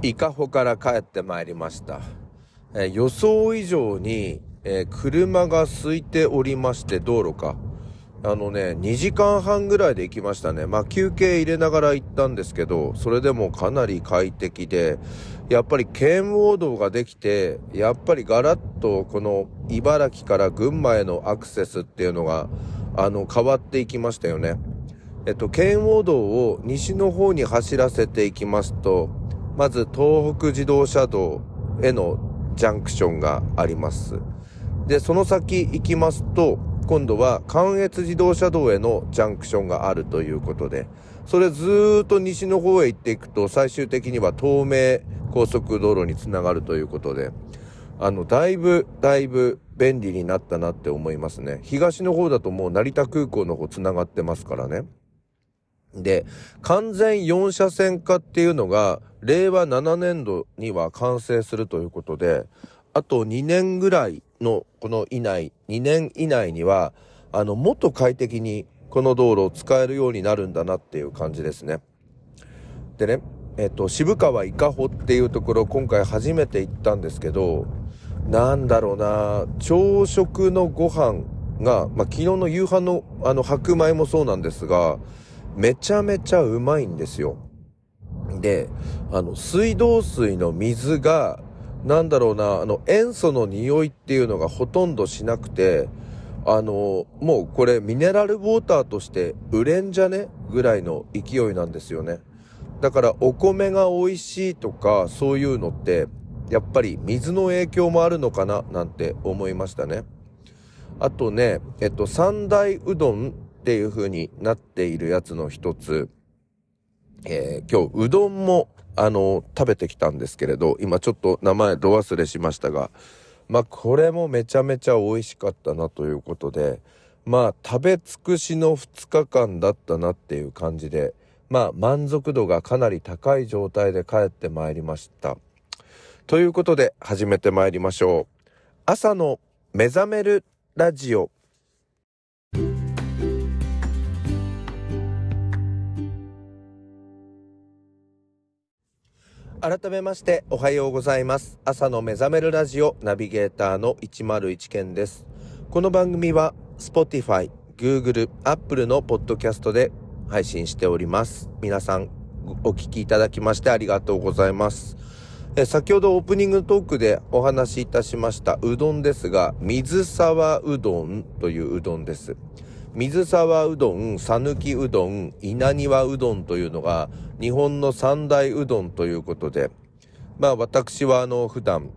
伊香保から帰ってまいりました。えー、予想以上に、えー、車が空いておりまして、道路か。あのね、2時間半ぐらいで行きましたね。まあ休憩入れながら行ったんですけど、それでもかなり快適で、やっぱり県央道ができて、やっぱりガラッとこの茨城から群馬へのアクセスっていうのが、あの、変わっていきましたよね。えっと、県央道を西の方に走らせていきますと、まず東北自動車道へのジャンクションがあります。で、その先行きますと、今度は関越自動車道へのジャンクションがあるということで、それずっと西の方へ行っていくと、最終的には東名高速道路につながるということで、あの、だいぶ、だいぶ便利になったなって思いますね。東の方だともう成田空港の方つながってますからね。で、完全4車線化っていうのが、令和7年度には完成するということで、あと2年ぐらいの、この以内、2年以内には、あの、もっと快適にこの道路を使えるようになるんだなっていう感じですね。でね、えっと、渋川伊香保っていうところ、今回初めて行ったんですけど、なんだろうな、朝食のご飯が、まあ、昨日の夕飯のあの白米もそうなんですが、めちゃめちゃうまいんですよ。で、あの、水道水の水が、なんだろうな、あの、塩素の匂いっていうのがほとんどしなくて、あの、もうこれミネラルウォーターとして売れんじゃね？ぐらいの勢いなんですよね。だからお米が美味しいとかそういうのって、やっぱり水の影響もあるのかな？なんて思いましたね。あとね、えっと、三大うどんっていう風になっているやつの一つ、えー、今日うどんもあの食べてきたんですけれど今ちょっと名前ど忘れしましたがまあこれもめちゃめちゃ美味しかったなということでまあ食べ尽くしの2日間だったなっていう感じでまあ満足度がかなり高い状態で帰ってまいりました。ということで始めてまいりましょう。朝の目覚めるラジオ。改めましておはようございます。朝の目覚めるラジオナビゲーターの101件です。この番組は Spotify、Google、Apple のポッドキャストで配信しております。皆さんお聞きいただきましてありがとうございます。え先ほどオープニングトークでお話しいたしましたうどんですが、水沢うどんといううどんです。水沢うどん、さぬきうどん、稲庭うどんというのが日本の三大うどんということで、まあ私はあの普段、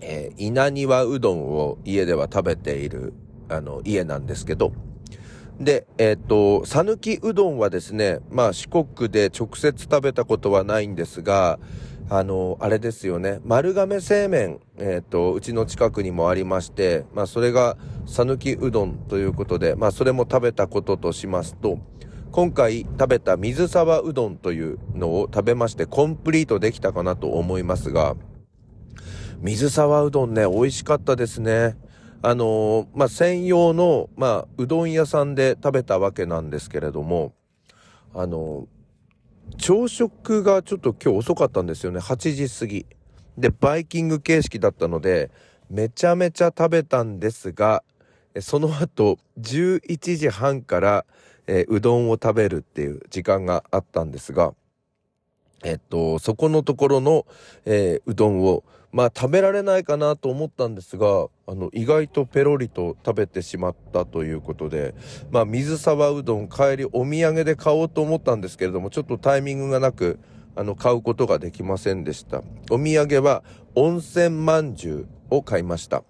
えー、稲庭うどんを家では食べているあの家なんですけど、で、えっ、ー、と、さぬきうどんはですね、まあ四国で直接食べたことはないんですが、あの、あれですよね、丸亀製麺、えっ、ー、と、うちの近くにもありまして、まあ、それが、讃岐うどんということで、まあ、それも食べたこととしますと、今回食べた水沢うどんというのを食べまして、コンプリートできたかなと思いますが、水沢うどんね、美味しかったですね。あのー、まあ、専用の、まあ、うどん屋さんで食べたわけなんですけれども、あのー朝食がちょっと今日遅かったんですよね。8時過ぎ。で、バイキング形式だったので、めちゃめちゃ食べたんですが、その後、11時半から、えー、うどんを食べるっていう時間があったんですが、えっと、そこのところの、えー、うどんを、まあ食べられないかなと思ったんですが、あの、意外とペロリと食べてしまったということで、まあ水沢うどん帰りお土産で買おうと思ったんですけれども、ちょっとタイミングがなく、あの、買うことができませんでした。お土産は温泉まんじゅうを買いました。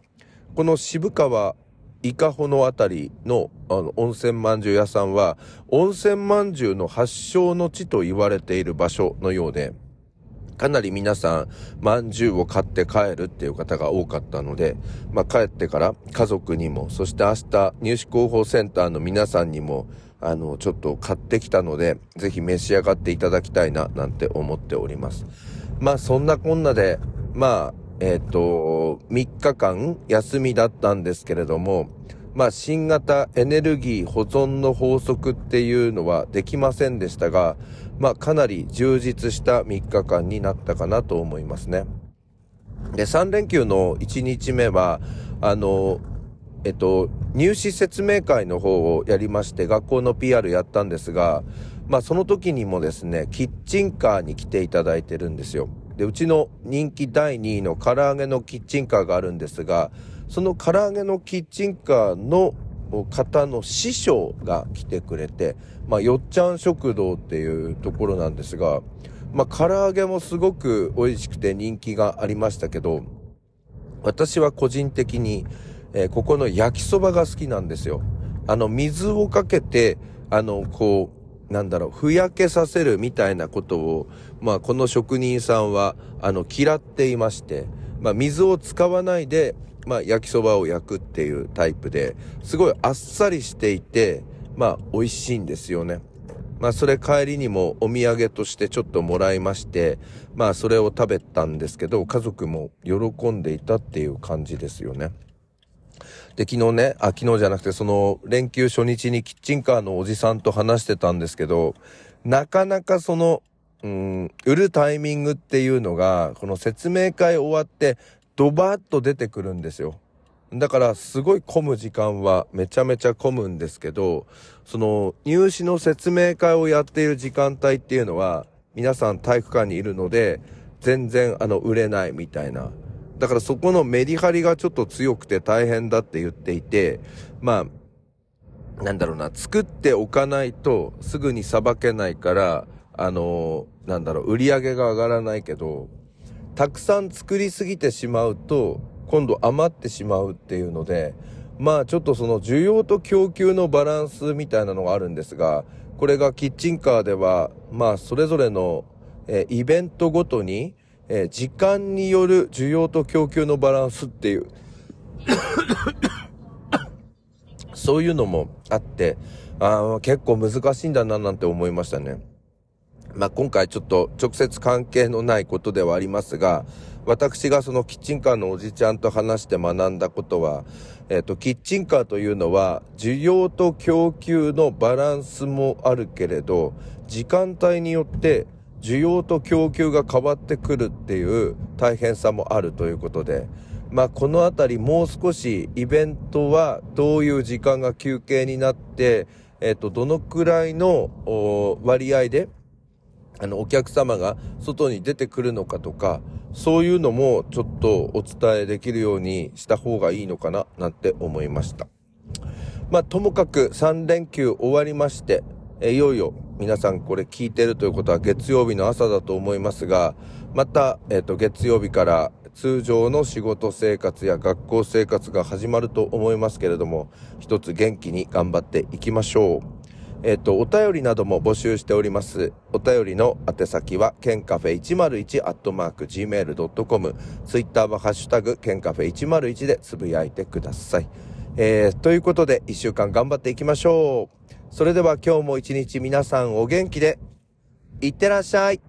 この渋川伊香保のあたりのあの温泉まんじゅう屋さんは、温泉まんじゅうの発祥の地と言われている場所のようで、かなり皆さん、まんじゅうを買って帰るっていう方が多かったので、まあ、帰ってから家族にも、そして明日、入試広報センターの皆さんにも、あの、ちょっと買ってきたので、ぜひ召し上がっていただきたいな、なんて思っております。まあ、そんなこんなで、まあ、えっ、ー、と、3日間休みだったんですけれども、まあ、新型エネルギー保存の法則っていうのはできませんでしたが、まあ、かなり充実した3日間になったかなと思いますね。で、3連休の1日目は、あの、えっと、入試説明会の方をやりまして、学校の PR やったんですが、まあその時にもですね、キッチンカーに来ていただいてるんですよ。で、うちの人気第2位の唐揚げのキッチンカーがあるんですが、その唐揚げのキッチンカーの方の師匠が来てくれて、まあ、よっちゃん食堂っていうところなんですが、まあ、唐揚げもすごく美味しくて人気がありましたけど、私は個人的に、えー、ここの焼きそばが好きなんですよ。あの、水をかけて、あの、こう、なんだろう、ふやけさせるみたいなことを、まあ、この職人さんは、あの、嫌っていまして、まあ、水を使わないで、まあ、焼きそばを焼くっていうタイプで、すごいあっさりしていて、まあ、美味しいんですよね。まあ、それ帰りにもお土産としてちょっともらいまして、まあ、それを食べたんですけど、家族も喜んでいたっていう感じですよね。で、昨日ね、あ、昨日じゃなくて、その、連休初日にキッチンカーのおじさんと話してたんですけど、なかなかその、うん、売るタイミングっていうのが、この説明会終わって、ドバッと出てくるんですよ。だからすごい混む時間はめちゃめちゃ混むんですけど、その入試の説明会をやっている時間帯っていうのは皆さん体育館にいるので全然あの売れないみたいな。だからそこのメリハリがちょっと強くて大変だって言っていて、まあ、なんだろうな、作っておかないとすぐにさばけないから、あの、なんだろう、売り上げが上がらないけど、たくさん作りすぎてしまうと、今度余ってしまうっていうので、まあちょっとその需要と供給のバランスみたいなのがあるんですが、これがキッチンカーでは、まあそれぞれの、えイベントごとに、え時間による需要と供給のバランスっていう そういうのもあって、あ結構難しいんだななんて思いましたね。まあ、今回ちょっと直接関係のないことではありますが、私がそのキッチンカーのおじちゃんと話して学んだことは、えっ、ー、と、キッチンカーというのは、需要と供給のバランスもあるけれど、時間帯によって需要と供給が変わってくるっていう大変さもあるということで、まあ、このあたりもう少しイベントはどういう時間が休憩になって、えっ、と、どのくらいの割合であの、お客様が外に出てくるのかとか、そういうのもちょっとお伝えできるようにした方がいいのかな、なんて思いました。まあ、ともかく3連休終わりまして、えいよいよ皆さんこれ聞いてるということは月曜日の朝だと思いますが、また、えっ、と、月曜日から通常の仕事生活や学校生活が始まると思いますけれども、一つ元気に頑張っていきましょう。えっ、と、お便りなども募集しております。お便りの宛先は、ケンカフェ101アットマーク gmail.com。ツイッターはハッシュタグ、ケンカフェ101でつぶやいてください。えー、ということで、一週間頑張っていきましょう。それでは今日も一日皆さんお元気で、いってらっしゃい。